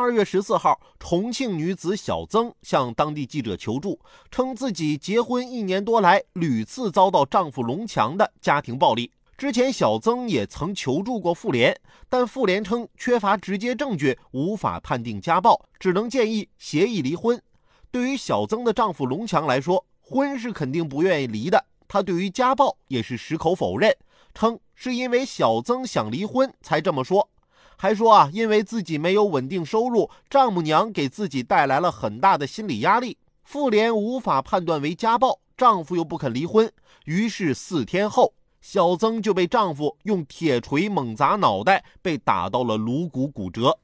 二月十四号，重庆女子小曾向当地记者求助，称自己结婚一年多来屡次遭到丈夫龙强的家庭暴力。之前，小曾也曾求助过妇联，但妇联称缺乏直接证据，无法判定家暴，只能建议协议离婚。对于小曾的丈夫龙强来说，婚是肯定不愿意离的。他对于家暴也是矢口否认，称是因为小曾想离婚才这么说，还说啊，因为自己没有稳定收入，丈母娘给自己带来了很大的心理压力。妇联无法判断为家暴，丈夫又不肯离婚，于是四天后。小曾就被丈夫用铁锤猛砸脑袋，被打到了颅骨骨折。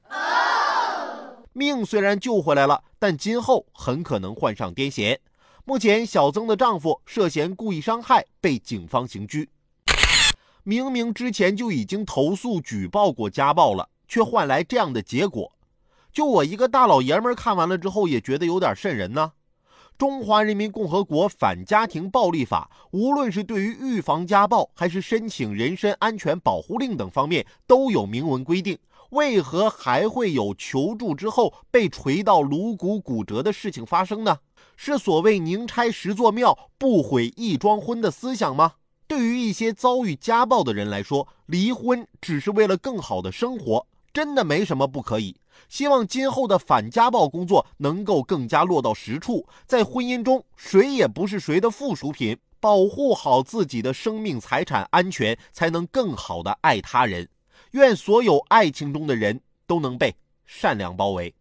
命虽然救回来了，但今后很可能患上癫痫。目前，小曾的丈夫涉嫌故意伤害，被警方刑拘。明明之前就已经投诉举报过家暴了，却换来这样的结果。就我一个大老爷们看完了之后，也觉得有点瘆人呢。中华人民共和国反家庭暴力法，无论是对于预防家暴，还是申请人身安全保护令等方面，都有明文规定。为何还会有求助之后被锤到颅骨骨折的事情发生呢？是所谓宁拆十座庙，不毁一桩婚的思想吗？对于一些遭遇家暴的人来说，离婚只是为了更好的生活。真的没什么不可以。希望今后的反家暴工作能够更加落到实处，在婚姻中谁也不是谁的附属品，保护好自己的生命财产安全，才能更好的爱他人。愿所有爱情中的人都能被善良包围。